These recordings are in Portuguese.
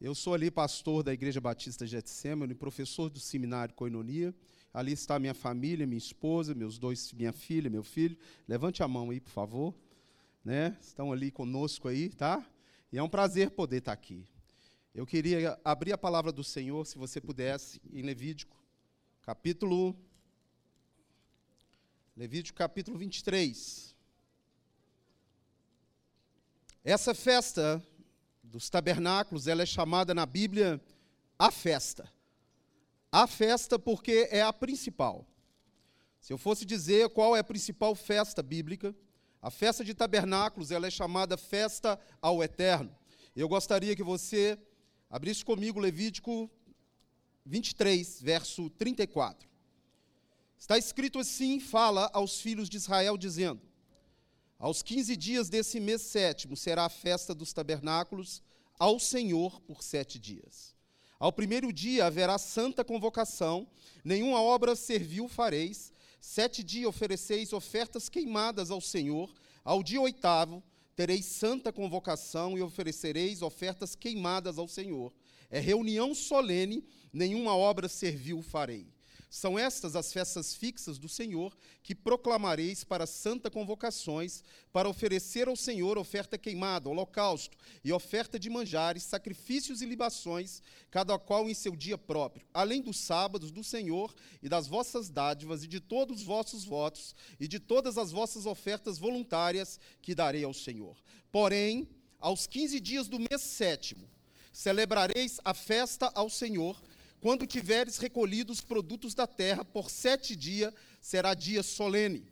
Eu sou ali pastor da Igreja Batista Getsemane, professor do seminário Coinonia. Ali está minha família, minha esposa, meus dois, minha filha, meu filho. Levante a mão aí, por favor. Né? Estão ali conosco aí, tá? E é um prazer poder estar aqui. Eu queria abrir a palavra do Senhor, se você pudesse, em Levítico, capítulo Levítico capítulo 23. Essa festa dos tabernáculos, ela é chamada na Bíblia a festa. A festa porque é a principal. Se eu fosse dizer qual é a principal festa bíblica, a festa de tabernáculos, ela é chamada festa ao eterno. Eu gostaria que você abrisse comigo Levítico 23, verso 34. Está escrito assim: fala aos filhos de Israel, dizendo: aos 15 dias desse mês sétimo será a festa dos tabernáculos ao Senhor por sete dias. Ao primeiro dia haverá santa convocação, nenhuma obra servil fareis. Sete dias ofereceis ofertas queimadas ao Senhor. Ao dia oitavo tereis santa convocação e oferecereis ofertas queimadas ao Senhor. É reunião solene, nenhuma obra servil farei. São estas as festas fixas do Senhor que proclamareis para santa convocações, para oferecer ao Senhor oferta queimada, holocausto e oferta de manjares, sacrifícios e libações, cada qual em seu dia próprio, além dos sábados do Senhor e das vossas dádivas e de todos os vossos votos e de todas as vossas ofertas voluntárias que darei ao Senhor. Porém, aos quinze dias do mês sétimo, celebrareis a festa ao Senhor, quando tiveres recolhido os produtos da terra, por sete dias será dia solene,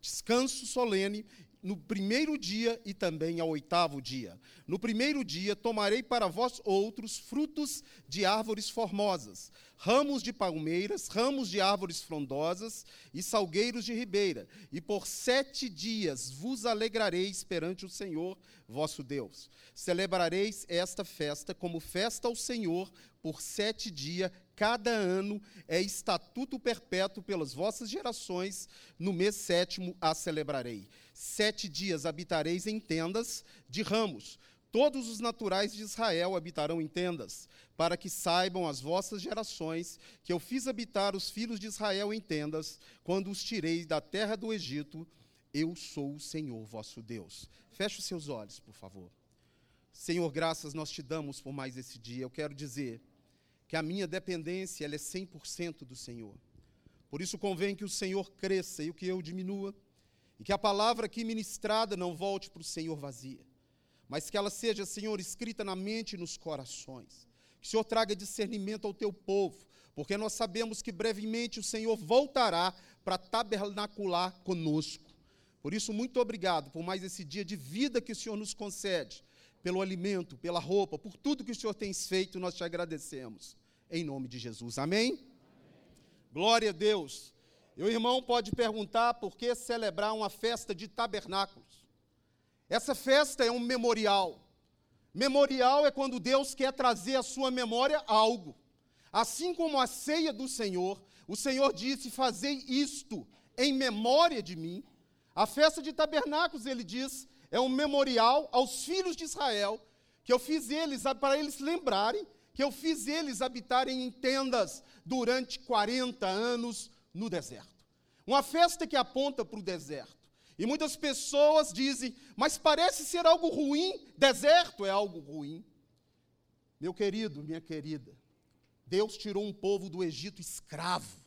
descanso solene, no primeiro dia e também ao oitavo dia. No primeiro dia tomarei para vós outros frutos de árvores formosas, ramos de palmeiras, ramos de árvores frondosas e salgueiros de ribeira, e por sete dias vos alegrareis perante o Senhor vosso Deus. Celebrareis esta festa como festa ao Senhor por sete dias, cada ano é estatuto perpétuo pelas vossas gerações, no mês sétimo a celebrarei. Sete dias habitareis em tendas de ramos. Todos os naturais de Israel habitarão em tendas, para que saibam as vossas gerações que eu fiz habitar os filhos de Israel em tendas, quando os tirei da terra do Egito. Eu sou o Senhor vosso Deus. Feche os seus olhos, por favor. Senhor, graças nós te damos por mais esse dia. Eu quero dizer que a minha dependência ela é 100% do Senhor. Por isso convém que o Senhor cresça e o que eu diminua, e que a palavra aqui ministrada não volte para o Senhor vazia, mas que ela seja, Senhor, escrita na mente e nos corações. Que o Senhor traga discernimento ao teu povo, porque nós sabemos que brevemente o Senhor voltará para tabernacular conosco. Por isso, muito obrigado por mais esse dia de vida que o Senhor nos concede pelo alimento, pela roupa, por tudo que o Senhor tem feito, nós te agradecemos. Em nome de Jesus. Amém? Amém. Glória a Deus. E o irmão pode perguntar por que celebrar uma festa de tabernáculos. Essa festa é um memorial. Memorial é quando Deus quer trazer à sua memória algo. Assim como a ceia do Senhor, o Senhor disse: Fazei isto em memória de mim. A festa de tabernáculos, ele diz, é um memorial aos filhos de Israel, que eu fiz eles, para eles lembrarem, que eu fiz eles habitarem em tendas durante 40 anos no deserto. Uma festa que aponta para o deserto. E muitas pessoas dizem, mas parece ser algo ruim, deserto é algo ruim. Meu querido, minha querida, Deus tirou um povo do Egito escravo.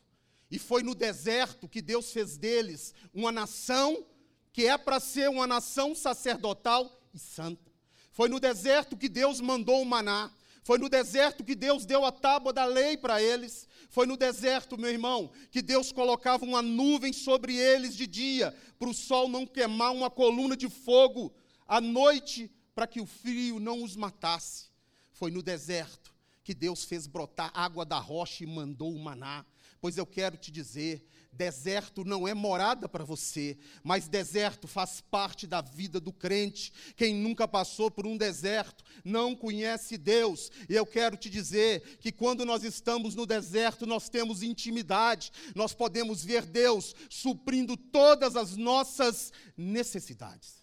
E foi no deserto que Deus fez deles uma nação que é para ser uma nação sacerdotal e santa. Foi no deserto que Deus mandou o maná. Foi no deserto que Deus deu a tábua da lei para eles. Foi no deserto, meu irmão, que Deus colocava uma nuvem sobre eles de dia, para o sol não queimar uma coluna de fogo à noite, para que o frio não os matasse. Foi no deserto que Deus fez brotar água da rocha e mandou o maná. Pois eu quero te dizer Deserto não é morada para você, mas deserto faz parte da vida do crente. Quem nunca passou por um deserto não conhece Deus. E eu quero te dizer que quando nós estamos no deserto, nós temos intimidade, nós podemos ver Deus suprindo todas as nossas necessidades.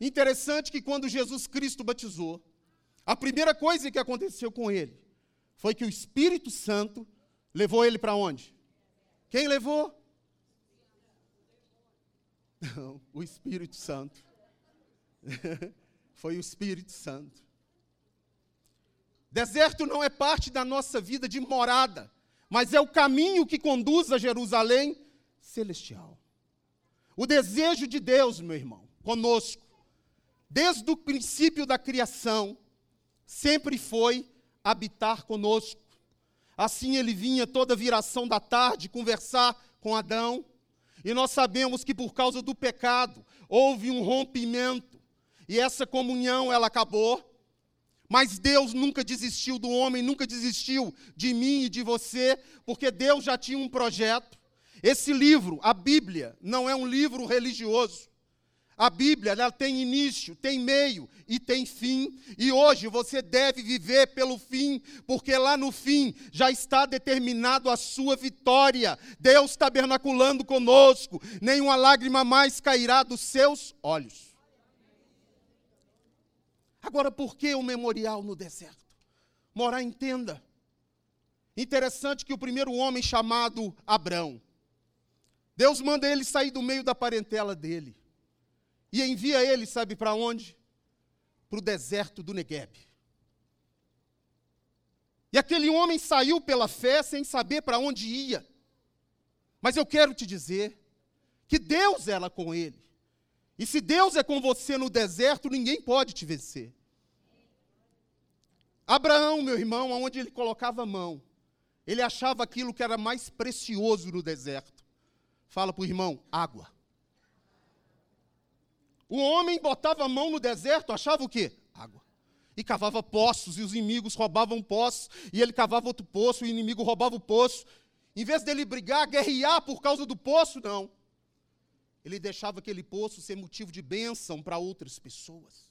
Interessante que quando Jesus Cristo batizou, A primeira coisa que aconteceu com ele foi que o Espírito Santo levou ele para onde? Quem levou? Não, o Espírito Santo. foi o Espírito Santo. Deserto não é parte da nossa vida de morada, mas é o caminho que conduz a Jerusalém celestial. O desejo de Deus, meu irmão, conosco, desde o princípio da criação, sempre foi habitar conosco. Assim ele vinha toda viração da tarde conversar com Adão, e nós sabemos que por causa do pecado houve um rompimento, e essa comunhão ela acabou. Mas Deus nunca desistiu do homem, nunca desistiu de mim e de você, porque Deus já tinha um projeto. Esse livro, a Bíblia, não é um livro religioso. A Bíblia ela tem início, tem meio e tem fim, e hoje você deve viver pelo fim, porque lá no fim já está determinado a sua vitória. Deus tabernaculando conosco, nenhuma lágrima mais cairá dos seus olhos. Agora, por que o memorial no deserto? Morar em tenda. Interessante que o primeiro homem chamado Abrão, Deus manda ele sair do meio da parentela dele e envia ele, sabe para onde? Para o deserto do Negueb. E aquele homem saiu pela fé sem saber para onde ia. Mas eu quero te dizer que Deus era com ele. E se Deus é com você no deserto, ninguém pode te vencer. Abraão, meu irmão, aonde ele colocava a mão, ele achava aquilo que era mais precioso no deserto. Fala para o irmão: água. O homem botava a mão no deserto, achava o quê? Água. E cavava poços, e os inimigos roubavam poços, e ele cavava outro poço, e o inimigo roubava o poço. Em vez dele brigar, guerrear por causa do poço, não. Ele deixava aquele poço ser motivo de bênção para outras pessoas.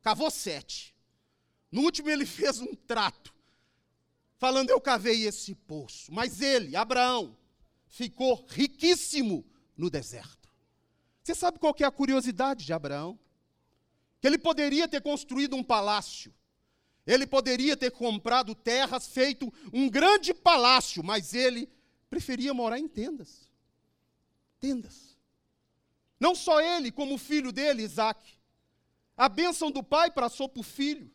Cavou sete. No último, ele fez um trato, falando: Eu cavei esse poço. Mas ele, Abraão, ficou riquíssimo no deserto. Você sabe qual é a curiosidade de Abraão? Que ele poderia ter construído um palácio, ele poderia ter comprado terras, feito um grande palácio, mas ele preferia morar em tendas. Tendas. Não só ele, como o filho dele, Isaac. A bênção do pai passou para o filho.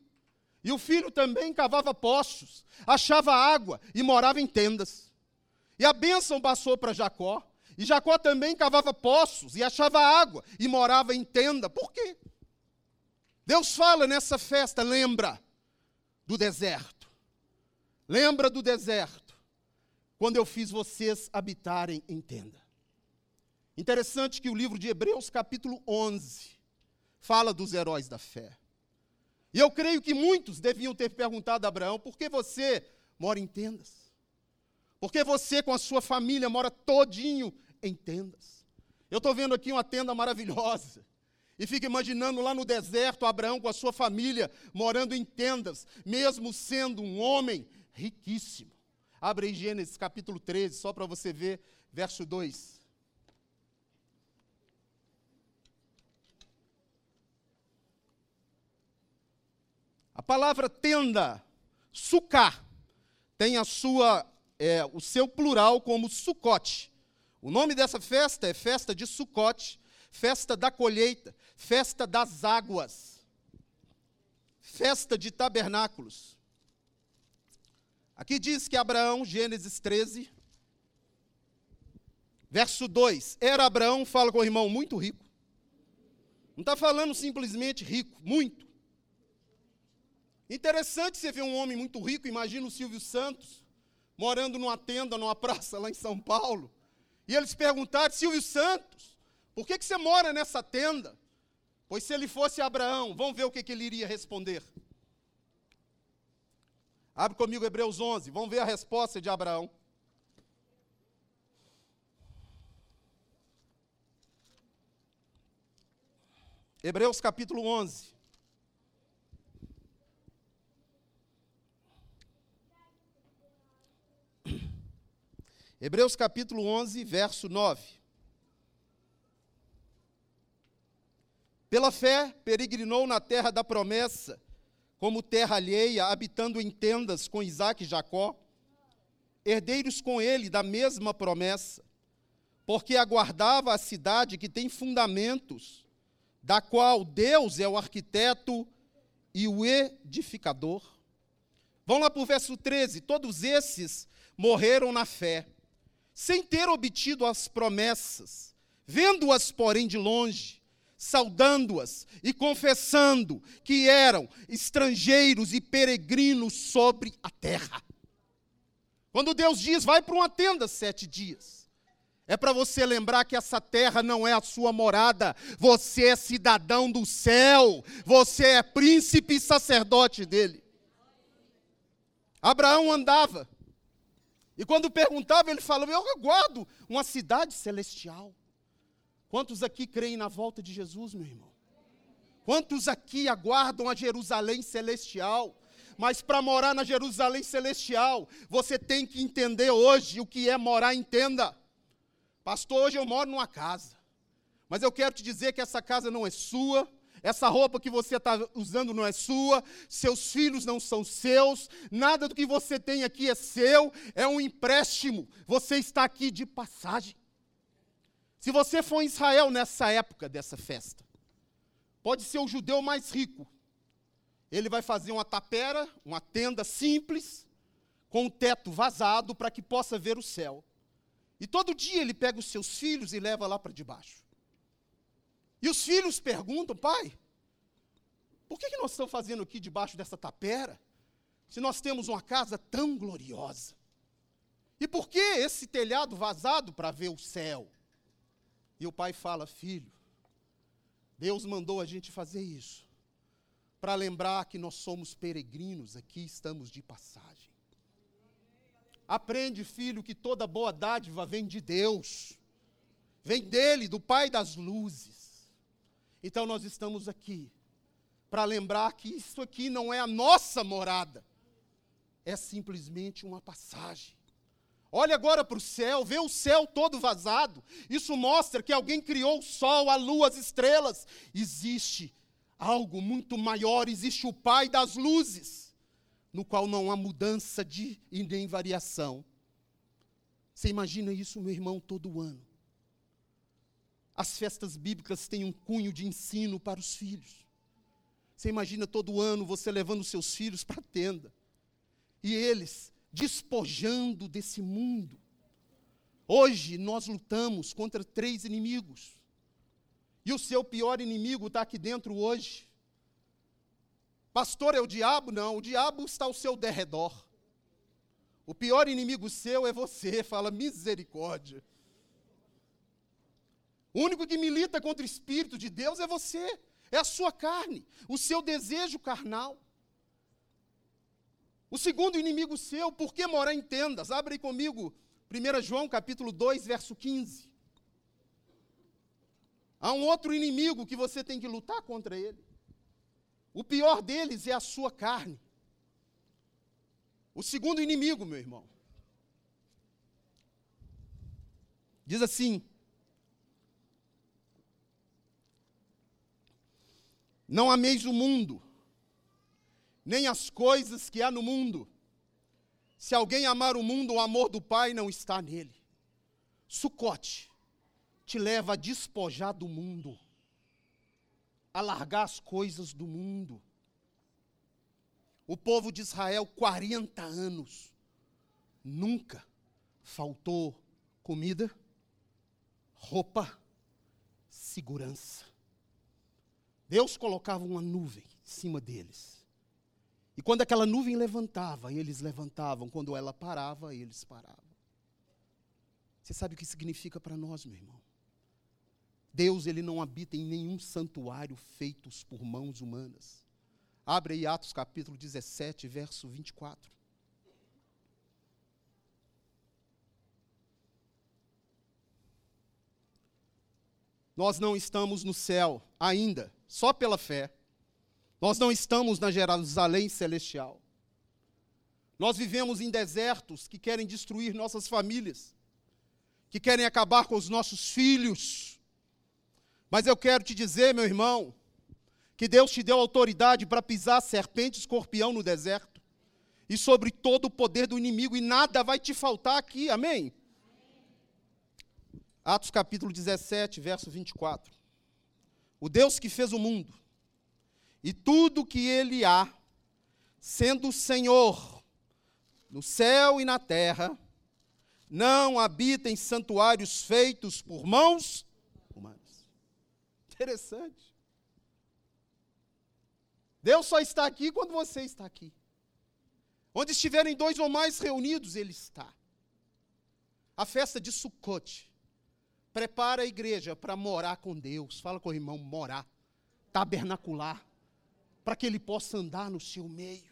E o filho também cavava poços, achava água e morava em tendas. E a bênção passou para Jacó. E Jacó também cavava poços e achava água e morava em tenda. Por quê? Deus fala nessa festa, lembra do deserto. Lembra do deserto, quando eu fiz vocês habitarem em tenda. Interessante que o livro de Hebreus, capítulo 11, fala dos heróis da fé. E eu creio que muitos deviam ter perguntado a Abraão: por que você mora em tendas? Por que você, com a sua família, mora todinho em tendas? Eu estou vendo aqui uma tenda maravilhosa. E fico imaginando lá no deserto Abraão com a sua família morando em tendas, mesmo sendo um homem riquíssimo. Abre aí Gênesis capítulo 13, só para você ver, verso 2. A palavra tenda, sucar, tem a sua, é, o seu plural como sucote. O nome dessa festa é festa de sucote, festa da colheita, festa das águas, festa de tabernáculos. Aqui diz que Abraão, Gênesis 13, verso 2: Era Abraão, fala com o irmão, muito rico. Não está falando simplesmente rico, muito. Interessante você ver um homem muito rico, imagina o Silvio Santos, morando numa tenda, numa praça lá em São Paulo. E eles perguntaram, Silvio Santos, por que, que você mora nessa tenda? Pois se ele fosse Abraão, vamos ver o que, que ele iria responder. Abre comigo Hebreus 11, vamos ver a resposta de Abraão. Hebreus capítulo 11. Hebreus capítulo 11, verso 9. Pela fé, peregrinou na terra da promessa, como terra alheia, habitando em tendas com Isaac e Jacó, herdeiros com ele da mesma promessa, porque aguardava a cidade que tem fundamentos, da qual Deus é o arquiteto e o edificador. Vamos lá para o verso 13. Todos esses morreram na fé, sem ter obtido as promessas, vendo-as, porém, de longe, saudando-as e confessando que eram estrangeiros e peregrinos sobre a terra. Quando Deus diz, vai para uma tenda sete dias, é para você lembrar que essa terra não é a sua morada, você é cidadão do céu, você é príncipe e sacerdote dele. Abraão andava, e quando perguntava, ele falava: Eu aguardo uma cidade celestial. Quantos aqui creem na volta de Jesus, meu irmão? Quantos aqui aguardam a Jerusalém celestial? Mas para morar na Jerusalém celestial, você tem que entender hoje o que é morar em tenda. Pastor, hoje eu moro numa casa. Mas eu quero te dizer que essa casa não é sua, essa roupa que você está usando não é sua, seus filhos não são seus, nada do que você tem aqui é seu, é um empréstimo. Você está aqui de passagem. Se você for em Israel nessa época dessa festa, pode ser o judeu mais rico. Ele vai fazer uma tapera, uma tenda simples, com o teto vazado para que possa ver o céu. E todo dia ele pega os seus filhos e leva lá para debaixo. E os filhos perguntam, pai, por que, que nós estamos fazendo aqui debaixo dessa tapera, se nós temos uma casa tão gloriosa? E por que esse telhado vazado para ver o céu? E o pai fala: Filho, Deus mandou a gente fazer isso, para lembrar que nós somos peregrinos, aqui estamos de passagem. Aprende, filho, que toda boa dádiva vem de Deus, vem dele, do Pai das luzes. Então nós estamos aqui para lembrar que isso aqui não é a nossa morada, é simplesmente uma passagem. Olha agora para o céu, vê o céu todo vazado. Isso mostra que alguém criou o sol, a lua, as estrelas. Existe algo muito maior, existe o Pai das luzes, no qual não há mudança de e nem variação. Você imagina isso, meu irmão, todo ano. As festas bíblicas têm um cunho de ensino para os filhos. Você imagina todo ano você levando seus filhos para a tenda. E eles despojando desse mundo. Hoje nós lutamos contra três inimigos. E o seu pior inimigo está aqui dentro hoje. Pastor, é o diabo? Não, o diabo está ao seu derredor. O pior inimigo seu é você, fala misericórdia. O único que milita contra o Espírito de Deus é você, é a sua carne, o seu desejo carnal. O segundo inimigo seu, por que morar em tendas? Abre aí comigo, 1 João capítulo 2, verso 15. Há um outro inimigo que você tem que lutar contra ele. O pior deles é a sua carne. O segundo inimigo, meu irmão. Diz assim: Não ameis o mundo, nem as coisas que há no mundo. Se alguém amar o mundo, o amor do Pai não está nele. Sucote te leva a despojar do mundo, a largar as coisas do mundo. O povo de Israel, 40 anos, nunca faltou comida, roupa, segurança. Deus colocava uma nuvem em cima deles e quando aquela nuvem levantava, eles levantavam. Quando ela parava, eles paravam. Você sabe o que significa para nós, meu irmão? Deus, ele não habita em nenhum santuário feitos por mãos humanas. Abre aí Atos capítulo 17, verso 24. Nós não estamos no céu ainda, só pela fé. Nós não estamos na Jerusalém celestial. Nós vivemos em desertos que querem destruir nossas famílias, que querem acabar com os nossos filhos. Mas eu quero te dizer, meu irmão, que Deus te deu autoridade para pisar serpente e escorpião no deserto, e sobre todo o poder do inimigo, e nada vai te faltar aqui, amém? Atos capítulo 17, verso 24. O Deus que fez o mundo e tudo que ele há, sendo Senhor no céu e na terra, não habita em santuários feitos por mãos humanas. Interessante. Deus só está aqui quando você está aqui. Onde estiverem dois ou mais reunidos, Ele está. A festa de Sukkot prepara a igreja para morar com Deus. Fala com o irmão, morar, tabernacular, para que Ele possa andar no seu meio.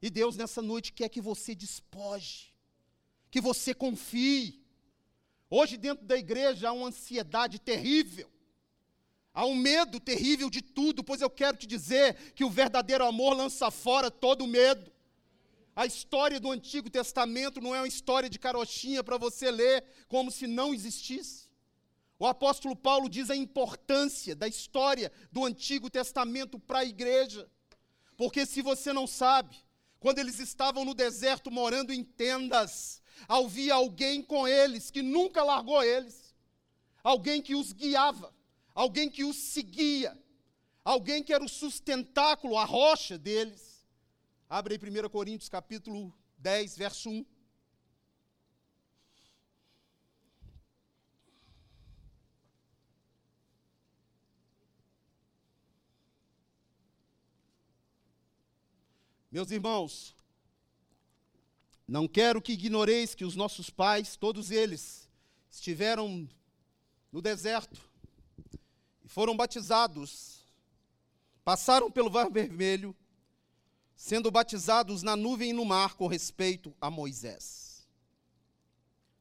E Deus nessa noite quer que você despoje, que você confie. Hoje, dentro da igreja, há uma ansiedade terrível, há um medo terrível de tudo, pois eu quero te dizer que o verdadeiro amor lança fora todo medo. A história do Antigo Testamento não é uma história de carochinha para você ler como se não existisse. O apóstolo Paulo diz a importância da história do Antigo Testamento para a igreja. Porque se você não sabe, quando eles estavam no deserto morando em tendas, havia alguém com eles que nunca largou eles, alguém que os guiava, alguém que os seguia, alguém que era o sustentáculo, a rocha deles. Abre aí 1 Coríntios capítulo 10, verso 1. Meus irmãos, não quero que ignoreis que os nossos pais, todos eles, estiveram no deserto e foram batizados, passaram pelo Mar Vermelho, sendo batizados na nuvem e no mar com respeito a Moisés.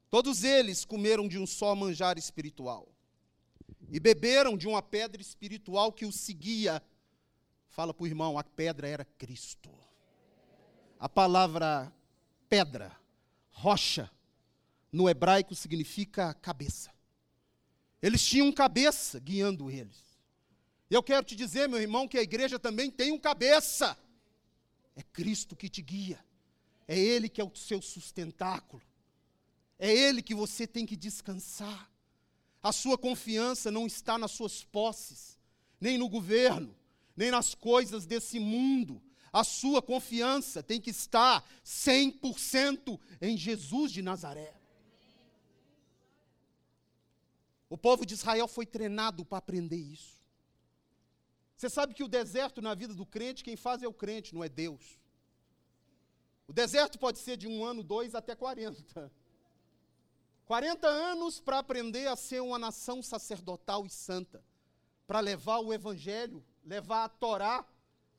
Todos eles comeram de um só manjar espiritual e beberam de uma pedra espiritual que os seguia. Fala para o irmão, a pedra era Cristo a palavra pedra, rocha, no hebraico significa cabeça. Eles tinham cabeça guiando eles. Eu quero te dizer, meu irmão, que a igreja também tem um cabeça. É Cristo que te guia. É Ele que é o seu sustentáculo. É Ele que você tem que descansar. A sua confiança não está nas suas posses, nem no governo, nem nas coisas desse mundo, a sua confiança tem que estar 100% em Jesus de Nazaré. O povo de Israel foi treinado para aprender isso. Você sabe que o deserto na vida do crente, quem faz é o crente, não é Deus. O deserto pode ser de um ano, dois até 40. 40 anos para aprender a ser uma nação sacerdotal e santa, para levar o evangelho, levar a Torá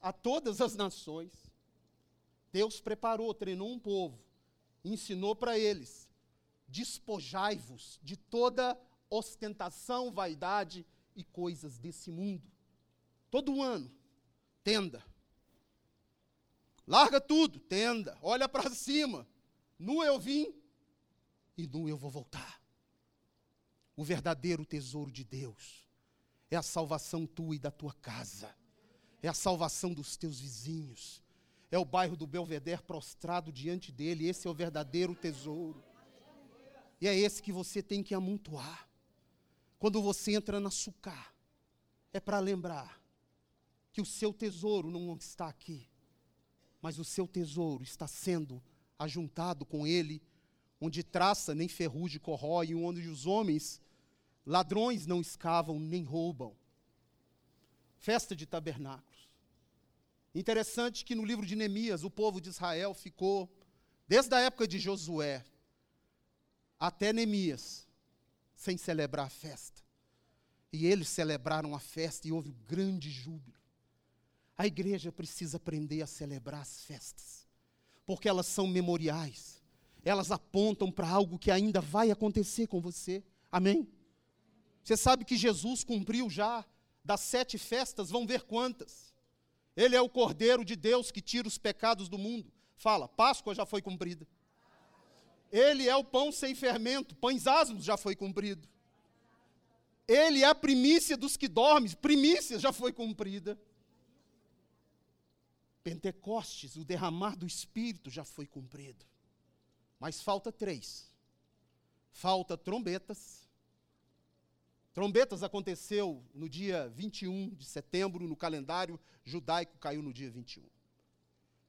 a todas as nações. Deus preparou, treinou um povo, ensinou para eles: despojai-vos de toda ostentação, vaidade e coisas desse mundo. Todo ano, tenda. Larga tudo, tenda. Olha para cima. Nu eu vim e nu eu vou voltar. O verdadeiro tesouro de Deus é a salvação tua e da tua casa é a salvação dos teus vizinhos, é o bairro do Belvedere prostrado diante dele, esse é o verdadeiro tesouro. E é esse que você tem que amontoar. Quando você entra na sucar, é para lembrar que o seu tesouro não está aqui, mas o seu tesouro está sendo ajuntado com ele, onde traça nem ferrugem corrói, onde os homens, ladrões não escavam nem roubam. Festa de tabernáculo. Interessante que no livro de Neemias, o povo de Israel ficou, desde a época de Josué até Neemias, sem celebrar a festa. E eles celebraram a festa e houve um grande júbilo. A igreja precisa aprender a celebrar as festas, porque elas são memoriais, elas apontam para algo que ainda vai acontecer com você. Amém? Você sabe que Jesus cumpriu já das sete festas, vão ver quantas. Ele é o Cordeiro de Deus que tira os pecados do mundo. Fala, Páscoa já foi cumprida. Ele é o pão sem fermento, pães asmos já foi cumprido. Ele é a primícia dos que dormem. Primícia já foi cumprida. Pentecostes, o derramar do Espírito já foi cumprido. Mas falta três. Falta trombetas. Trombetas aconteceu no dia 21 de setembro, no calendário judaico, caiu no dia 21.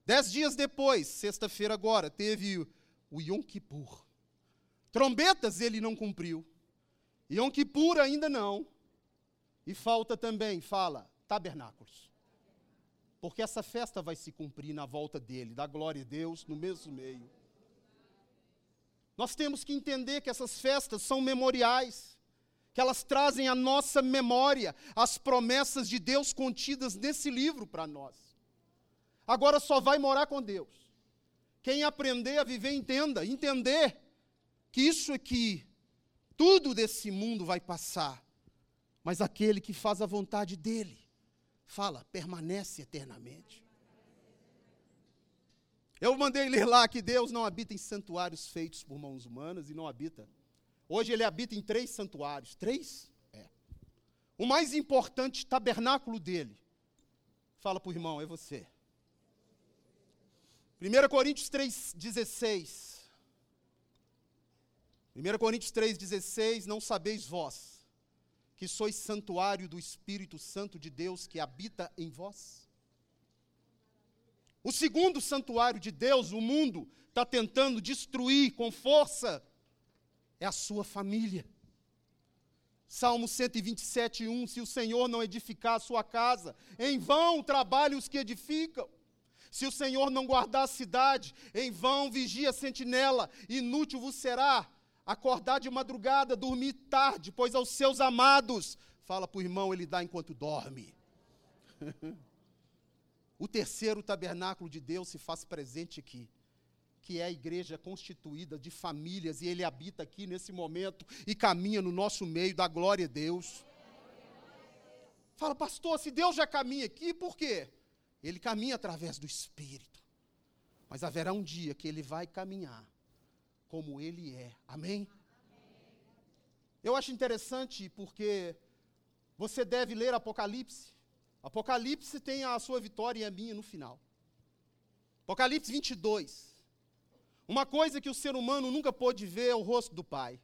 Dez dias depois, sexta-feira agora, teve o Yom Kippur. Trombetas ele não cumpriu. Yom Kippur ainda não. E falta também, fala, tabernáculos. Porque essa festa vai se cumprir na volta dele, da glória a Deus, no mesmo meio. Nós temos que entender que essas festas são memoriais, que elas trazem à nossa memória as promessas de Deus contidas nesse livro para nós agora só vai morar com Deus. Quem aprender a viver, entenda, entender que isso aqui, tudo desse mundo vai passar, mas aquele que faz a vontade dele, fala, permanece eternamente. Eu mandei ler lá que Deus não habita em santuários feitos por mãos humanas e não habita. Hoje ele habita em três santuários. Três? É. O mais importante tabernáculo dele. Fala para o irmão, é você. 1 Coríntios 3,16. 1 Coríntios 3,16, não sabeis vós que sois santuário do Espírito Santo de Deus que habita em vós? O segundo santuário de Deus, o mundo está tentando destruir com força, é a sua família. Salmo 127, 1: Se o Senhor não edificar a sua casa, em vão trabalham os que edificam. Se o Senhor não guardar a cidade, em vão vigia a sentinela, inútil vos será acordar de madrugada, dormir tarde, pois aos seus amados, fala para o irmão, ele dá enquanto dorme. o terceiro tabernáculo de Deus se faz presente aqui, que é a igreja constituída de famílias, e ele habita aqui nesse momento e caminha no nosso meio, da glória a Deus. Fala, pastor, se Deus já caminha aqui, por quê? Ele caminha através do Espírito. Mas haverá um dia que ele vai caminhar como ele é. Amém? Eu acho interessante porque você deve ler Apocalipse. Apocalipse tem a sua vitória e a minha no final. Apocalipse 22. Uma coisa que o ser humano nunca pôde ver é o rosto do Pai.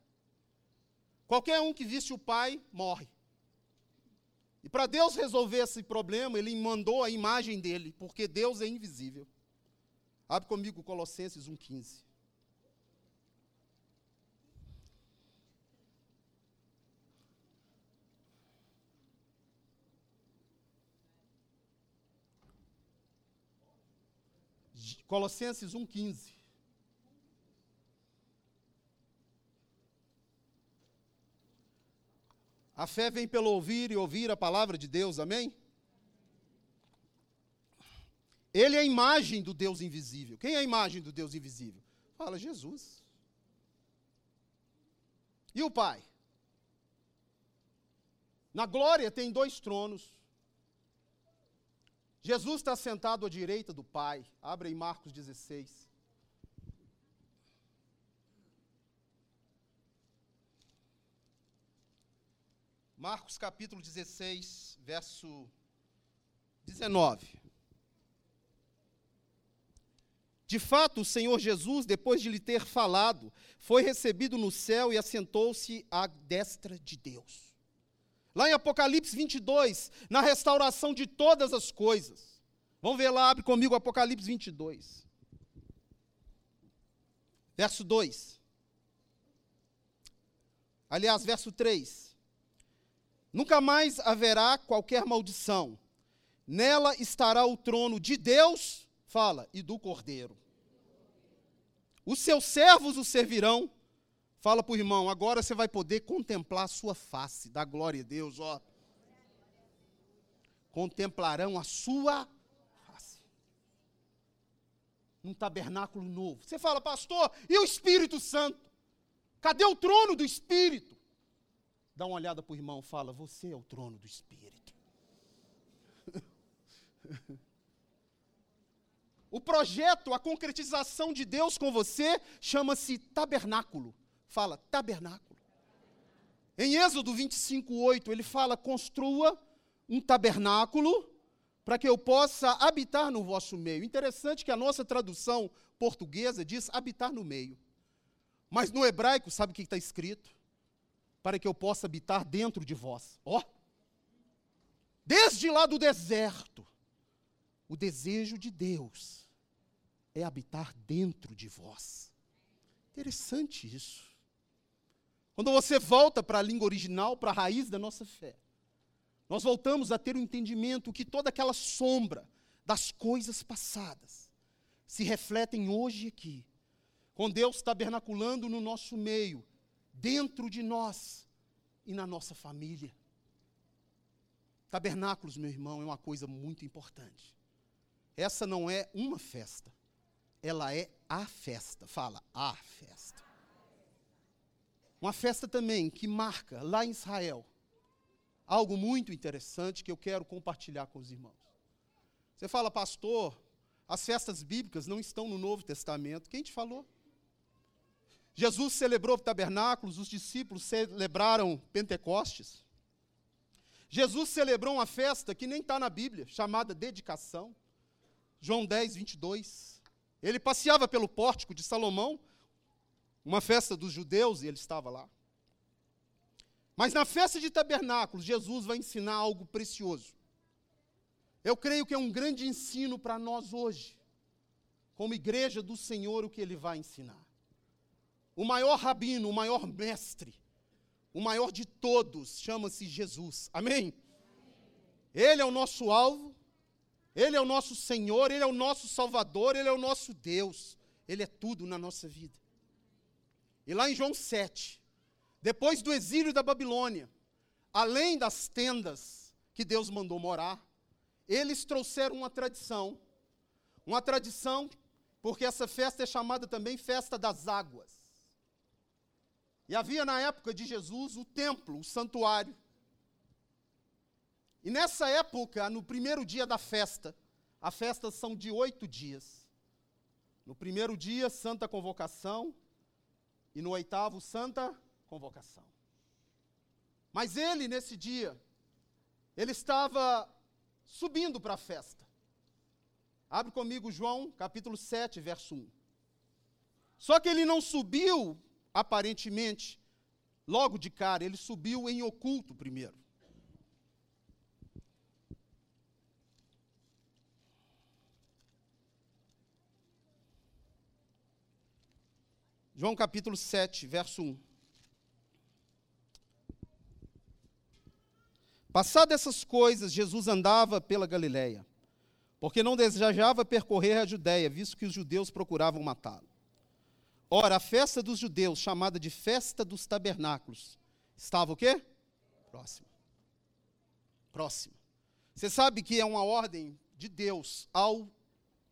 Qualquer um que visse o Pai morre. E para Deus resolver esse problema, ele mandou a imagem dele, porque Deus é invisível. Abre comigo Colossenses 1,15. Colossenses 1,15. A fé vem pelo ouvir e ouvir a palavra de Deus, amém? Ele é a imagem do Deus invisível. Quem é a imagem do Deus invisível? Fala Jesus. E o Pai? Na glória tem dois tronos. Jesus está sentado à direita do Pai. Abre em Marcos 16. Marcos capítulo 16, verso 19. De fato, o Senhor Jesus, depois de lhe ter falado, foi recebido no céu e assentou-se à destra de Deus. Lá em Apocalipse 22, na restauração de todas as coisas. Vamos ver lá, abre comigo Apocalipse 22. Verso 2. Aliás, verso 3. Nunca mais haverá qualquer maldição. Nela estará o trono de Deus, fala, e do Cordeiro. Os seus servos o servirão. Fala para o irmão, agora você vai poder contemplar a sua face, da glória a Deus, ó. Contemplarão a sua face. Num tabernáculo novo. Você fala, pastor, e o Espírito Santo? Cadê o trono do Espírito? Dá uma olhada para o irmão, fala: Você é o trono do Espírito. o projeto, a concretização de Deus com você chama-se tabernáculo. Fala, tabernáculo. Em Êxodo 25, 8, ele fala: construa um tabernáculo para que eu possa habitar no vosso meio. Interessante que a nossa tradução portuguesa diz habitar no meio. Mas no hebraico, sabe o que está escrito? Para que eu possa habitar dentro de vós. Ó! Oh, desde lá do deserto, o desejo de Deus é habitar dentro de vós. Interessante isso. Quando você volta para a língua original, para a raiz da nossa fé, nós voltamos a ter o entendimento que toda aquela sombra das coisas passadas se refletem hoje aqui, com Deus tabernaculando no nosso meio, dentro de nós e na nossa família. Tabernáculos, meu irmão, é uma coisa muito importante. Essa não é uma festa, ela é a festa. Fala, a festa. Uma festa também que marca lá em Israel algo muito interessante que eu quero compartilhar com os irmãos. Você fala, pastor, as festas bíblicas não estão no Novo Testamento. Quem te falou? Jesus celebrou tabernáculos, os discípulos celebraram Pentecostes. Jesus celebrou uma festa que nem está na Bíblia, chamada dedicação. João 10, 22. Ele passeava pelo pórtico de Salomão, uma festa dos judeus, e ele estava lá. Mas na festa de tabernáculos, Jesus vai ensinar algo precioso. Eu creio que é um grande ensino para nós hoje, como igreja do Senhor, o que ele vai ensinar. O maior rabino, o maior mestre, o maior de todos, chama-se Jesus. Amém? Ele é o nosso alvo, ele é o nosso Senhor, ele é o nosso Salvador, ele é o nosso Deus. Ele é tudo na nossa vida. E lá em João 7, depois do exílio da Babilônia, além das tendas que Deus mandou morar, eles trouxeram uma tradição. Uma tradição, porque essa festa é chamada também festa das águas. E havia na época de Jesus o templo, o santuário. E nessa época, no primeiro dia da festa, a festa são de oito dias. No primeiro dia, santa convocação, e no oitavo, santa convocação. Mas ele, nesse dia, ele estava subindo para a festa. Abre comigo João, capítulo 7, verso 1. Só que ele não subiu, aparentemente, logo de cara, ele subiu em oculto primeiro. João capítulo 7, verso 1. Passado essas coisas, Jesus andava pela Galiléia, porque não desejava percorrer a Judéia, visto que os judeus procuravam matá-lo. Ora, a festa dos judeus, chamada de festa dos tabernáculos, estava o quê? Próxima. Próxima. Você sabe que é uma ordem de Deus ao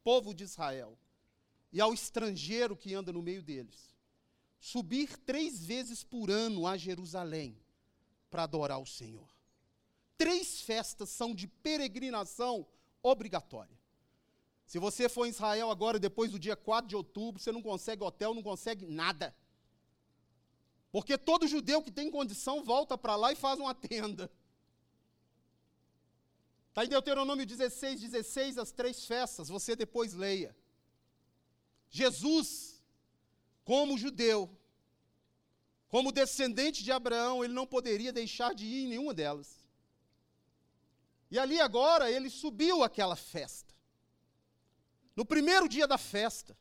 povo de Israel e ao estrangeiro que anda no meio deles subir três vezes por ano a Jerusalém para adorar o Senhor três festas são de peregrinação obrigatória. Se você for em Israel agora, depois do dia 4 de outubro, você não consegue hotel, não consegue nada. Porque todo judeu que tem condição volta para lá e faz uma tenda. Está em Deuteronômio 16, 16, as três festas, você depois leia. Jesus, como judeu, como descendente de Abraão, ele não poderia deixar de ir em nenhuma delas. E ali agora ele subiu aquela festa. No primeiro dia da festa,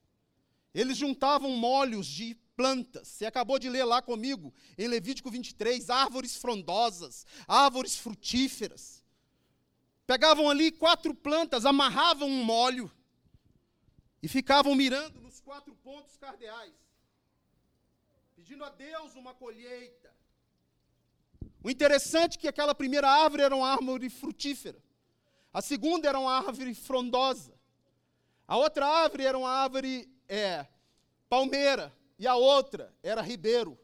eles juntavam molhos de plantas. Você acabou de ler lá comigo, em Levítico 23, árvores frondosas, árvores frutíferas. Pegavam ali quatro plantas, amarravam um molho e ficavam mirando nos quatro pontos cardeais, pedindo a Deus uma colheita. O interessante é que aquela primeira árvore era uma árvore frutífera. A segunda era uma árvore frondosa. A outra árvore era uma árvore é, palmeira. E a outra era ribeiro.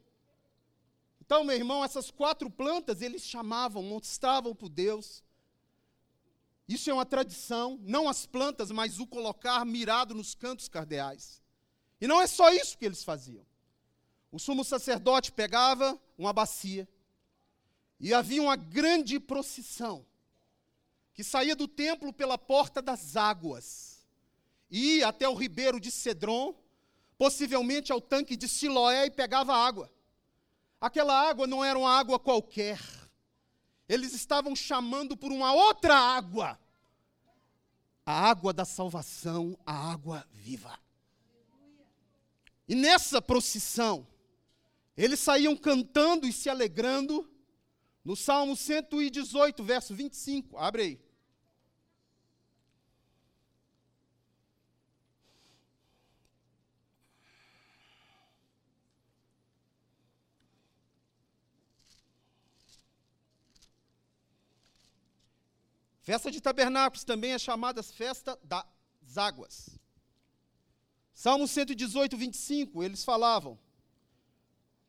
Então, meu irmão, essas quatro plantas eles chamavam, mostravam por Deus. Isso é uma tradição, não as plantas, mas o colocar mirado nos cantos cardeais. E não é só isso que eles faziam. O sumo sacerdote pegava uma bacia, E havia uma grande procissão que saía do templo pela porta das águas e ia até o ribeiro de Cedron, possivelmente ao tanque de Siloé e pegava água. Aquela água não era uma água qualquer. Eles estavam chamando por uma outra água. A água da salvação, a água viva. E nessa procissão, eles saíam cantando e se alegrando. No Salmo 118, verso 25, abre aí. Festa de tabernáculos também é chamada festa das águas. Salmo 118, 25, eles falavam: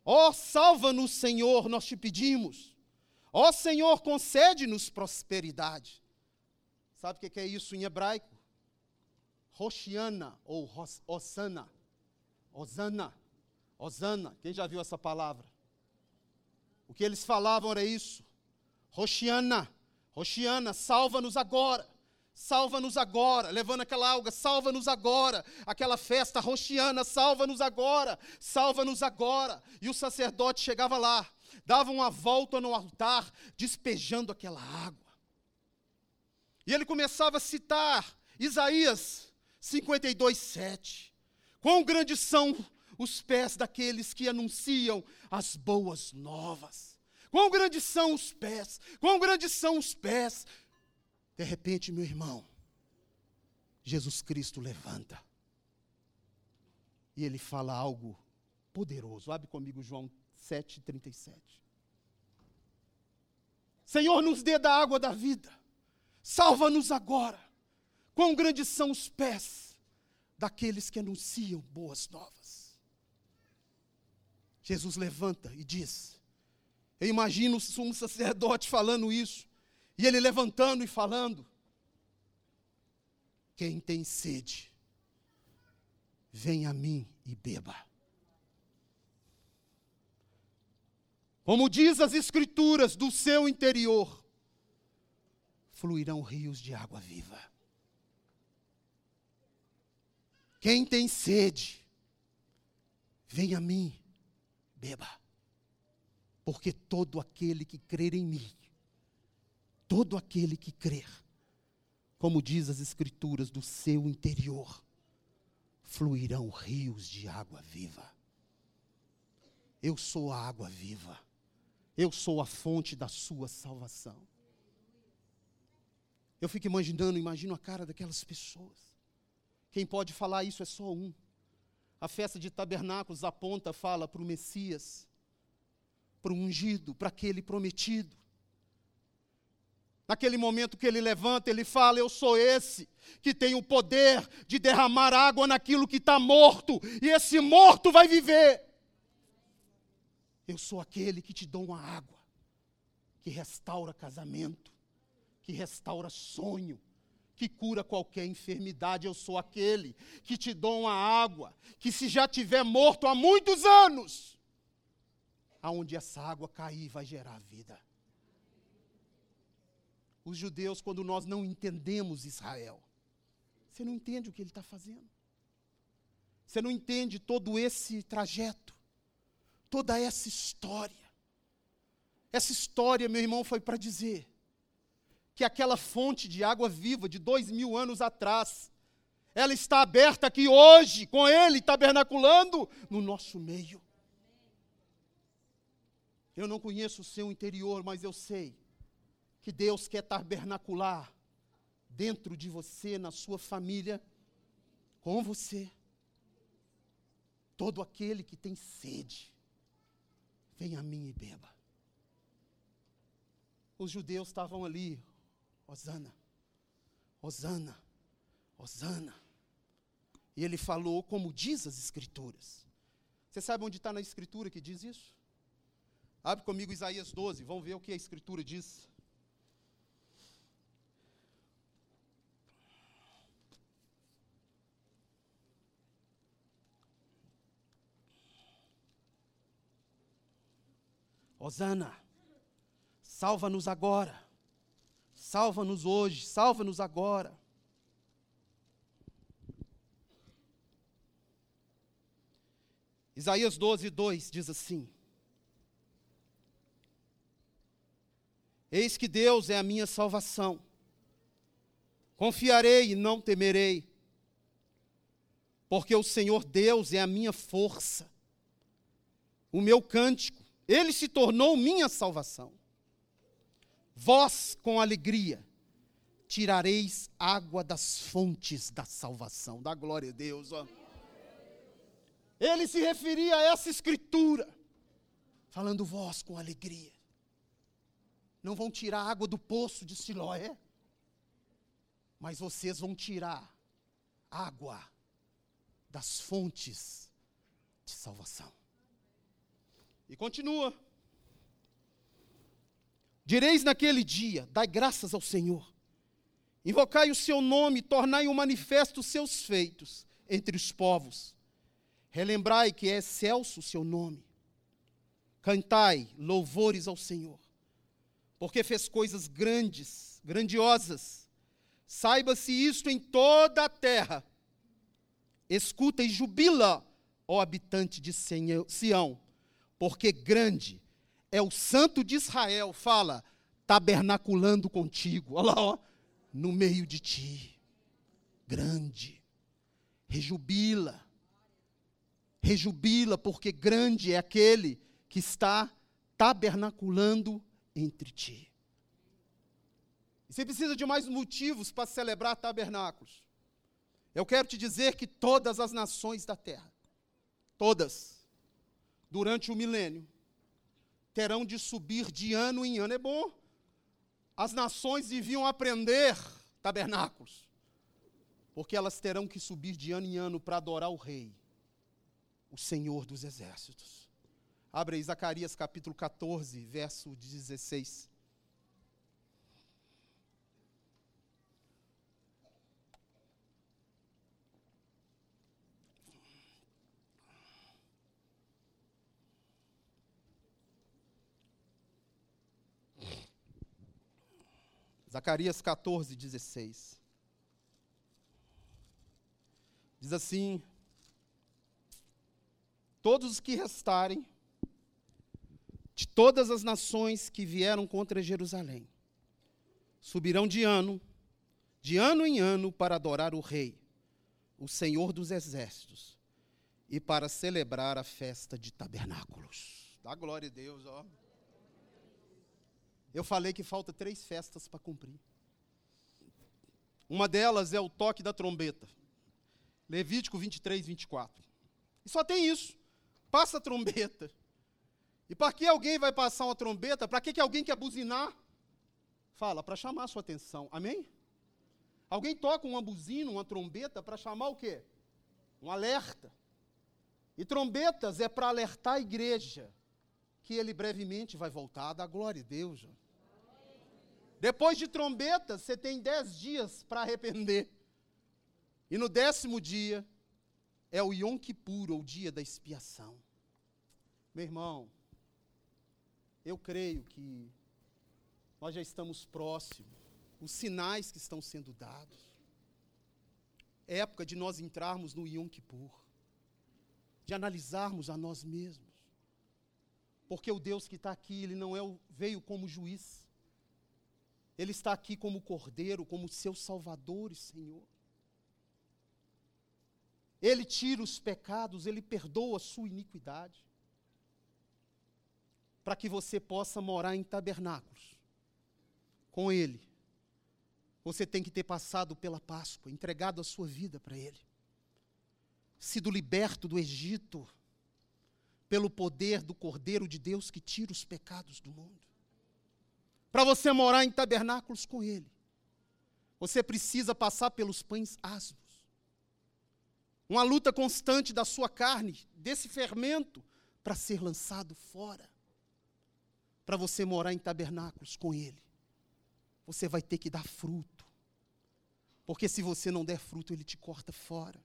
Ó, oh, salva-nos, Senhor, nós te pedimos. Ó oh, Senhor, concede-nos prosperidade. Sabe o que é isso em hebraico? Roshiana ou Osana. Osana. Osana. Quem já viu essa palavra? O que eles falavam era isso. Roshiana Oxiana, salva-nos agora. Salva-nos agora, levando aquela alga, salva-nos agora. Aquela festa roxiana, salva-nos agora, salva-nos agora. E o sacerdote chegava lá, dava uma volta no altar, despejando aquela água. E ele começava a citar Isaías 52, 7. Quão grandes são os pés daqueles que anunciam as boas novas. Quão grandes são os pés, quão grandes são os pés. De repente, meu irmão, Jesus Cristo levanta. E ele fala algo poderoso. Abre comigo João 7,37. Senhor, nos dê da água da vida. Salva-nos agora. Quão grandes são os pés daqueles que anunciam boas novas. Jesus levanta e diz: eu imagino sumo sacerdote falando isso, e ele levantando e falando: Quem tem sede, vem a mim e beba. Como diz as Escrituras, do seu interior fluirão rios de água viva. Quem tem sede, vem a mim, beba porque todo aquele que crer em mim, todo aquele que crer, como diz as Escrituras, do seu interior fluirão rios de água viva. Eu sou a água viva, eu sou a fonte da sua salvação. Eu fico imaginando, imagino a cara daquelas pessoas. Quem pode falar isso é só um. A festa de tabernáculos aponta, fala para o Messias para o ungido, para aquele prometido. Naquele momento que ele levanta, ele fala: Eu sou esse que tem o poder de derramar água naquilo que está morto, e esse morto vai viver. Eu sou aquele que te dou uma água, que restaura casamento, que restaura sonho, que cura qualquer enfermidade. Eu sou aquele que te dou uma água, que se já tiver morto há muitos anos, aonde essa água cair vai gerar vida. Os judeus, quando nós não entendemos Israel, você não entende o que ele está fazendo. Você não entende todo esse trajeto, toda essa história. Essa história, meu irmão, foi para dizer que aquela fonte de água viva de dois mil anos atrás, ela está aberta aqui hoje, com Ele tabernaculando no nosso meio. Eu não conheço o seu interior, mas eu sei que Deus quer tabernacular dentro de você, na sua família, com você. Todo aquele que tem sede, vem a mim e beba. Os judeus estavam ali, Osana, Osana, Osana. E ele falou como diz as Escrituras. Você sabe onde está na Escritura que diz isso? Abre comigo Isaías 12, vamos ver o que a Escritura diz. Osana, Salva-nos agora. Salva-nos hoje, salva-nos agora. Isaías 12, 2 diz assim: Eis que Deus é a minha salvação. Confiarei e não temerei, porque o Senhor Deus é a minha força, o meu cântico, ele se tornou minha salvação. Vós, com alegria, tirareis água das fontes da salvação, da glória a Deus. Ó. Ele se referia a essa escritura, falando vós com alegria. Não vão tirar água do poço de Siloé, mas vocês vão tirar água das fontes de salvação. E continua. Direis naquele dia: dai graças ao Senhor, invocai o seu nome, tornai o manifesto os seus feitos entre os povos. Relembrai que é excelso o seu nome. Cantai louvores ao Senhor, porque fez coisas grandes, grandiosas. Saiba-se isto em toda a terra. Escuta e jubila, ó habitante de Sião, porque grande é o santo de Israel, fala, tabernaculando contigo. Olha lá, ó, no meio de ti. Grande. Rejubila Rejubila, porque grande é aquele que está tabernaculando entre ti. Você precisa de mais motivos para celebrar tabernáculos. Eu quero te dizer que todas as nações da terra, todas, durante o milênio, terão de subir de ano em ano. É bom. As nações deviam aprender tabernáculos, porque elas terão que subir de ano em ano para adorar o rei o Senhor dos Exércitos. Abre aí Zacarias capítulo 14, verso 16. Zacarias 14, 16. Diz assim: todos os que restarem, de todas as nações que vieram contra Jerusalém, subirão de ano, de ano em ano, para adorar o Rei, o Senhor dos Exércitos, e para celebrar a festa de tabernáculos. Dá glória a Deus, ó. Eu falei que falta três festas para cumprir. Uma delas é o toque da trombeta. Levítico 23, 24. E só tem isso passa a trombeta. E para que alguém vai passar uma trombeta? Para que, que alguém quer buzinar? Fala, para chamar a sua atenção. Amém? Alguém toca uma buzina, uma trombeta, para chamar o quê? Um alerta. E trombetas é para alertar a igreja que ele brevemente vai voltar. Da glória a Deus. Depois de trombetas, você tem dez dias para arrepender. E no décimo dia, é o Yom Kippur, ou dia da expiação. Meu irmão, eu creio que nós já estamos próximos, os sinais que estão sendo dados. É época de nós entrarmos no Yom Kippur, de analisarmos a nós mesmos. Porque o Deus que está aqui, ele não é o, veio como juiz. Ele está aqui como cordeiro, como seu salvador e Senhor. Ele tira os pecados, ele perdoa a sua iniquidade. Para que você possa morar em tabernáculos com ele. Você tem que ter passado pela Páscoa, entregado a sua vida para ele. Sido liberto do Egito pelo poder do Cordeiro de Deus que tira os pecados do mundo. Para você morar em tabernáculos com ele, você precisa passar pelos pães asmos uma luta constante da sua carne, desse fermento, para ser lançado fora. Para você morar em tabernáculos com Ele. Você vai ter que dar fruto. Porque se você não der fruto, Ele te corta fora.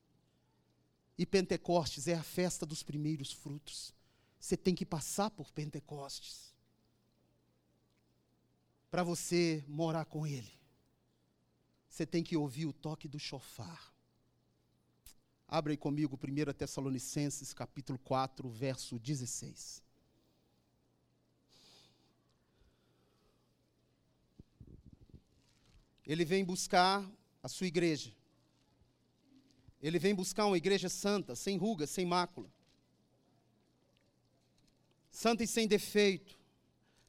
E Pentecostes é a festa dos primeiros frutos. Você tem que passar por Pentecostes. para você morar com Ele, você tem que ouvir o toque do chofar. Abre aí comigo 1 Tessalonicenses, capítulo 4, verso 16. Ele vem buscar a sua igreja. Ele vem buscar uma igreja santa, sem ruga, sem mácula. Santa e sem defeito,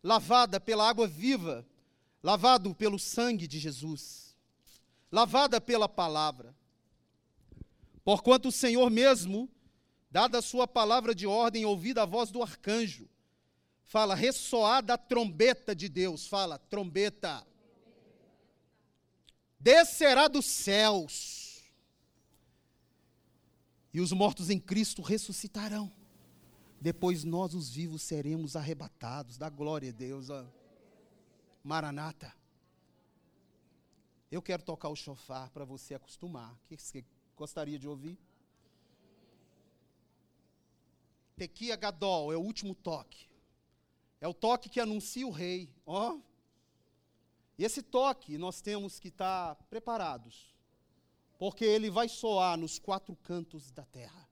lavada pela água viva, lavado pelo sangue de Jesus, lavada pela palavra. Porquanto o Senhor mesmo, dada a sua palavra de ordem, ouvida a voz do arcanjo, fala, ressoada a trombeta de Deus, fala, trombeta. Descerá dos céus, e os mortos em Cristo ressuscitarão. Depois nós, os vivos, seremos arrebatados. Da glória a Deus. Ó. Maranata. Eu quero tocar o chofar para você acostumar. O que você gostaria de ouvir? Tequia Gadol é o último toque. É o toque que anuncia o rei. Ó, e esse toque nós temos que estar preparados, porque ele vai soar nos quatro cantos da terra.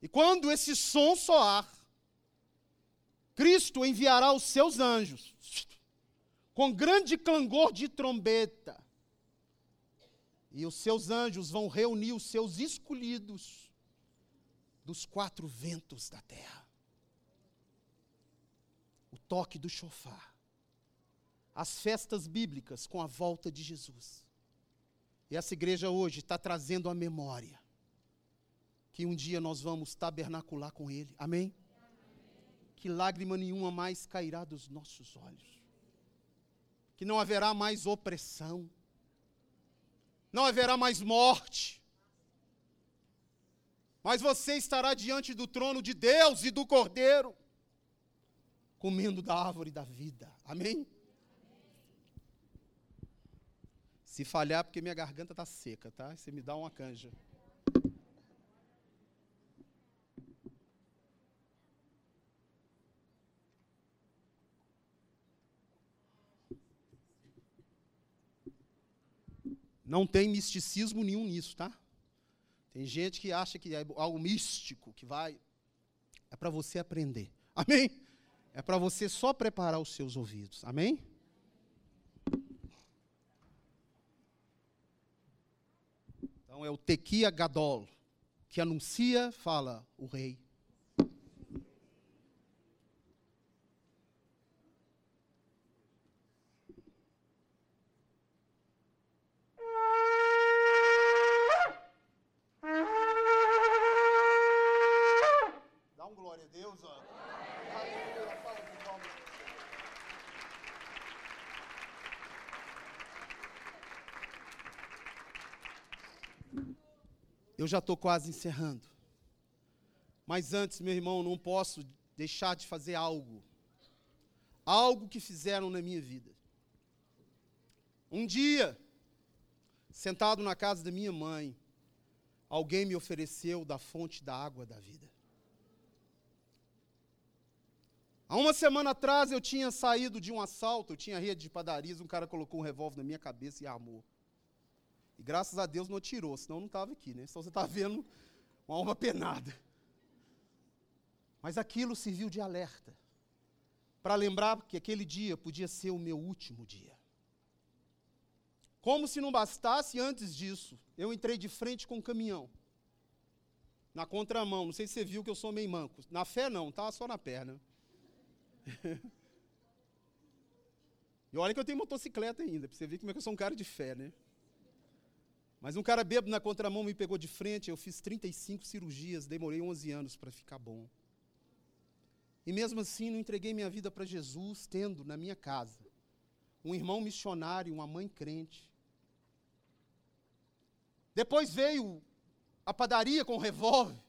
E quando esse som soar, Cristo enviará os seus anjos, com grande clangor de trombeta, e os seus anjos vão reunir os seus escolhidos dos quatro ventos da terra. O toque do chofar as festas bíblicas com a volta de Jesus. E essa igreja hoje está trazendo a memória que um dia nós vamos tabernacular com Ele. Amém? Que lágrima nenhuma mais cairá dos nossos olhos. Que não haverá mais opressão. Não haverá mais morte. Mas você estará diante do trono de Deus e do Cordeiro, comendo da árvore da vida. Amém? Se falhar, porque minha garganta está seca, tá? Você me dá uma canja. Não tem misticismo nenhum nisso, tá? Tem gente que acha que é algo místico, que vai. É para você aprender. Amém? É para você só preparar os seus ouvidos. Amém? Então é o Tequia Gadol, que anuncia, fala o rei. Eu já estou quase encerrando. Mas antes, meu irmão, não posso deixar de fazer algo. Algo que fizeram na minha vida. Um dia, sentado na casa da minha mãe, alguém me ofereceu da fonte da água da vida. Há uma semana atrás eu tinha saído de um assalto, eu tinha rede de padarias, um cara colocou um revólver na minha cabeça e armou. E graças a Deus não atirou, senão não estava aqui, né? Senão você está vendo uma alma penada. Mas aquilo serviu de alerta para lembrar que aquele dia podia ser o meu último dia. Como se não bastasse, antes disso, eu entrei de frente com um caminhão. Na contramão. Não sei se você viu que eu sou meio manco. Na fé, não, tá? Só na perna. e olha que eu tenho motocicleta ainda, para você ver como é que eu sou um cara de fé, né? Mas um cara bêbado na contramão me pegou de frente, eu fiz 35 cirurgias, demorei 11 anos para ficar bom. E mesmo assim não entreguei minha vida para Jesus, tendo na minha casa um irmão missionário, uma mãe crente. Depois veio a padaria com revólver.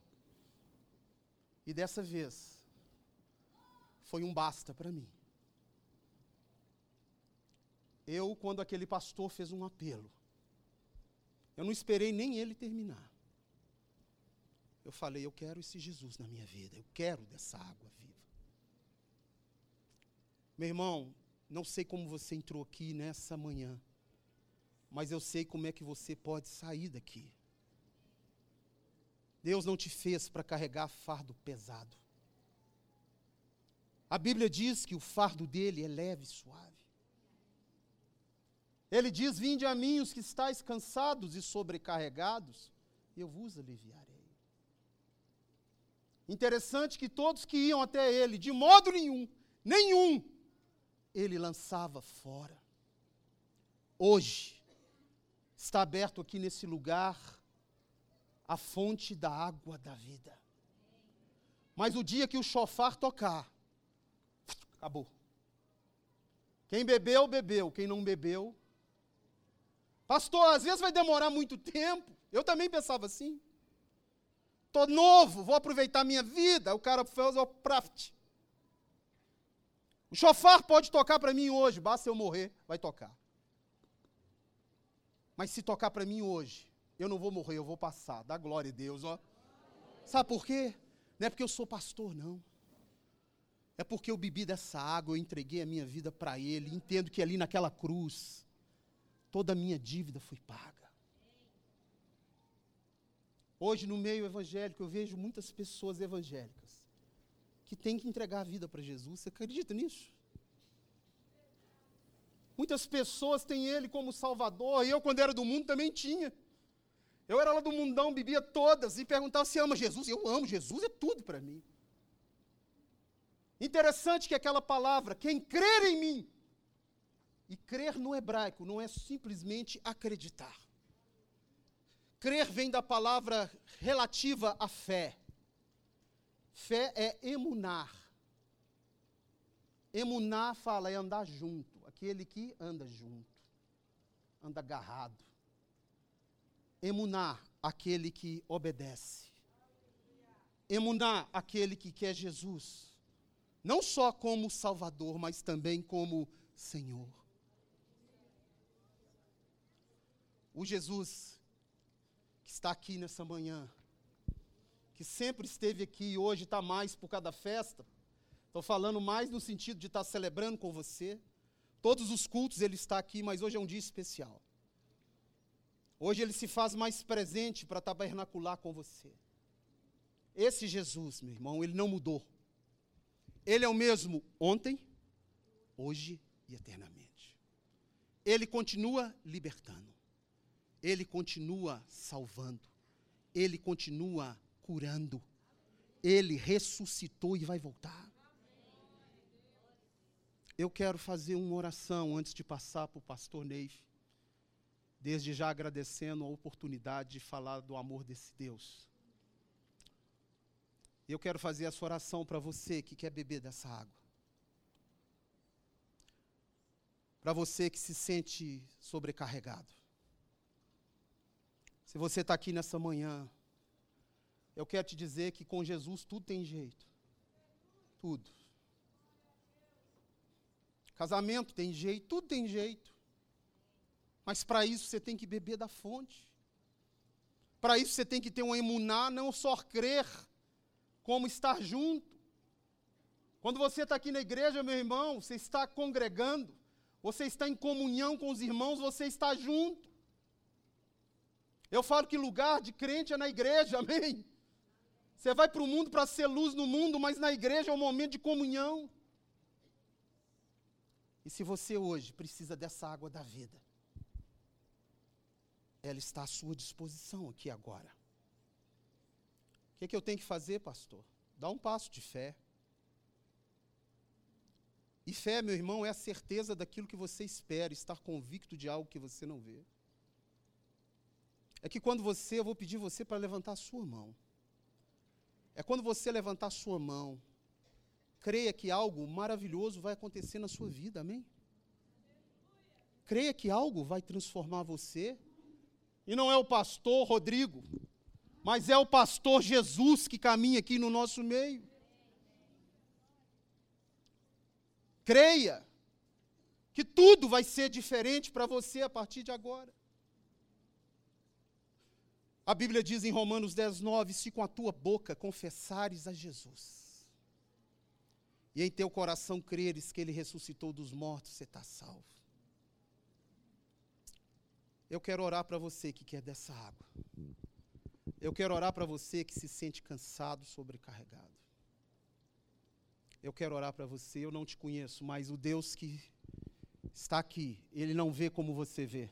E dessa vez foi um basta para mim. Eu, quando aquele pastor fez um apelo, eu não esperei nem ele terminar. Eu falei, eu quero esse Jesus na minha vida, eu quero dessa água viva. Meu irmão, Não sei como você entrou aqui nessa manhã, mas eu sei como é que você pode sair daqui. Deus não te fez para carregar fardo pesado. A Bíblia diz que o fardo dele é leve e suave. Ele diz: Vinde a mim os que estáis cansados e sobrecarregados, eu vos aliviarei. Interessante que todos que iam até ele, de modo nenhum, nenhum, ele lançava fora. Hoje, está aberto aqui nesse lugar a fonte da água da vida. Mas o dia que o chofar tocar, acabou. Quem bebeu, bebeu. Quem não bebeu. Pastor, às vezes vai demorar muito tempo. Eu também pensava assim. Estou novo, vou aproveitar minha vida. O cara fez o praft. O chofar pode tocar para mim hoje, basta eu morrer, vai tocar. Mas se tocar para mim hoje, eu não vou morrer, eu vou passar. Dá glória a Deus, ó. Sabe por quê? Não é porque eu sou pastor, não. É porque eu bebi dessa água, eu entreguei a minha vida para Ele, entendo que ali naquela cruz, toda a minha dívida foi paga. Hoje, no meio evangélico, eu vejo muitas pessoas evangélicas que têm que entregar a vida para Jesus. Você acredita nisso? Muitas pessoas têm Ele como Salvador, e eu, quando era do mundo, também tinha. Eu era lá do mundão, bebia todas e perguntava se ama Jesus. Eu amo, Jesus é tudo para mim. Interessante que aquela palavra, quem crer em mim, e crer no hebraico não é simplesmente acreditar. Crer vem da palavra relativa à fé. Fé é emunar. Emunar fala é andar junto, aquele que anda junto, anda agarrado. Emunar, aquele que obedece. Emunar, aquele que quer Jesus. Não só como Salvador, mas também como Senhor. O Jesus que está aqui nessa manhã, que sempre esteve aqui e hoje está mais por causa da festa. Estou falando mais no sentido de estar celebrando com você. Todos os cultos ele está aqui, mas hoje é um dia especial. Hoje ele se faz mais presente para tabernacular com você. Esse Jesus, meu irmão, ele não mudou. Ele é o mesmo ontem, hoje e eternamente. Ele continua libertando. Ele continua salvando. Ele continua curando. Ele ressuscitou e vai voltar. Eu quero fazer uma oração antes de passar para o pastor Neif desde já agradecendo a oportunidade de falar do amor desse Deus. Eu quero fazer essa oração para você que quer beber dessa água. Para você que se sente sobrecarregado. Se você está aqui nessa manhã, eu quero te dizer que com Jesus tudo tem jeito. Tudo. Casamento tem jeito, tudo tem jeito. Mas para isso você tem que beber da fonte. Para isso você tem que ter um emuná, não só crer, como estar junto. Quando você está aqui na igreja, meu irmão, você está congregando, você está em comunhão com os irmãos, você está junto. Eu falo que lugar de crente é na igreja, amém? Você vai para o mundo para ser luz no mundo, mas na igreja é um momento de comunhão. E se você hoje precisa dessa água da vida, ela está à sua disposição aqui agora. O que, é que eu tenho que fazer, pastor? Dá um passo de fé. E fé, meu irmão, é a certeza daquilo que você espera, estar convicto de algo que você não vê. É que quando você, eu vou pedir você para levantar a sua mão. É quando você levantar a sua mão, creia que algo maravilhoso vai acontecer na sua vida, amém? Creia que algo vai transformar você e não é o pastor Rodrigo, mas é o pastor Jesus que caminha aqui no nosso meio. Creia que tudo vai ser diferente para você a partir de agora. A Bíblia diz em Romanos 10, 9: Se com a tua boca confessares a Jesus e em teu coração creres que ele ressuscitou dos mortos, você está salvo. Eu quero orar para você que quer dessa água. Eu quero orar para você que se sente cansado, sobrecarregado. Eu quero orar para você, eu não te conheço, mas o Deus que está aqui, ele não vê como você vê.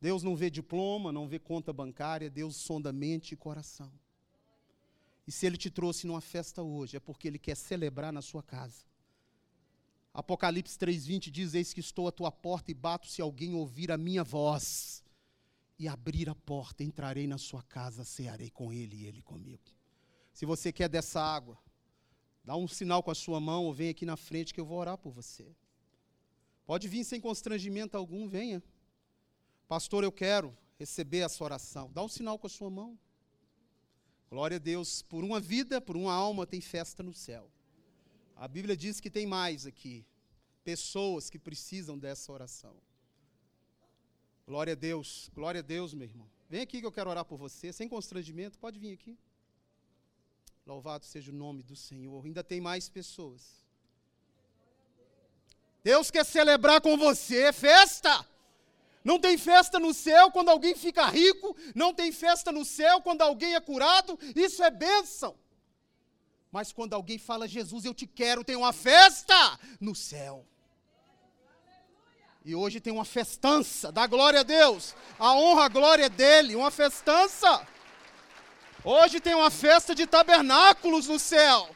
Deus não vê diploma, não vê conta bancária, Deus sonda mente e coração. E se Ele te trouxe numa festa hoje, é porque Ele quer celebrar na sua casa. Apocalipse 3,20 diz: Eis que estou à tua porta e bato, se alguém ouvir a minha voz e abrir a porta, entrarei na sua casa, cearei com ele e ele comigo. Se você quer dessa água, dá um sinal com a sua mão ou vem aqui na frente que eu vou orar por você. Pode vir sem constrangimento algum, venha. Pastor, eu quero receber essa oração. Dá um sinal com a sua mão. Glória a Deus. Por uma vida, por uma alma, tem festa no céu. A Bíblia diz que tem mais aqui. Pessoas que precisam dessa oração. Glória a Deus. Glória a Deus, meu irmão. Vem aqui que eu quero orar por você, sem constrangimento. Pode vir aqui. Louvado seja o nome do Senhor. Ainda tem mais pessoas. Deus quer celebrar com você festa. Não tem festa no céu quando alguém fica rico, não tem festa no céu quando alguém é curado, isso é bênção. Mas quando alguém fala, Jesus, eu te quero, tem uma festa no céu. E hoje tem uma festança, dá glória a Deus, a honra, a glória é dele, uma festança. Hoje tem uma festa de tabernáculos no céu.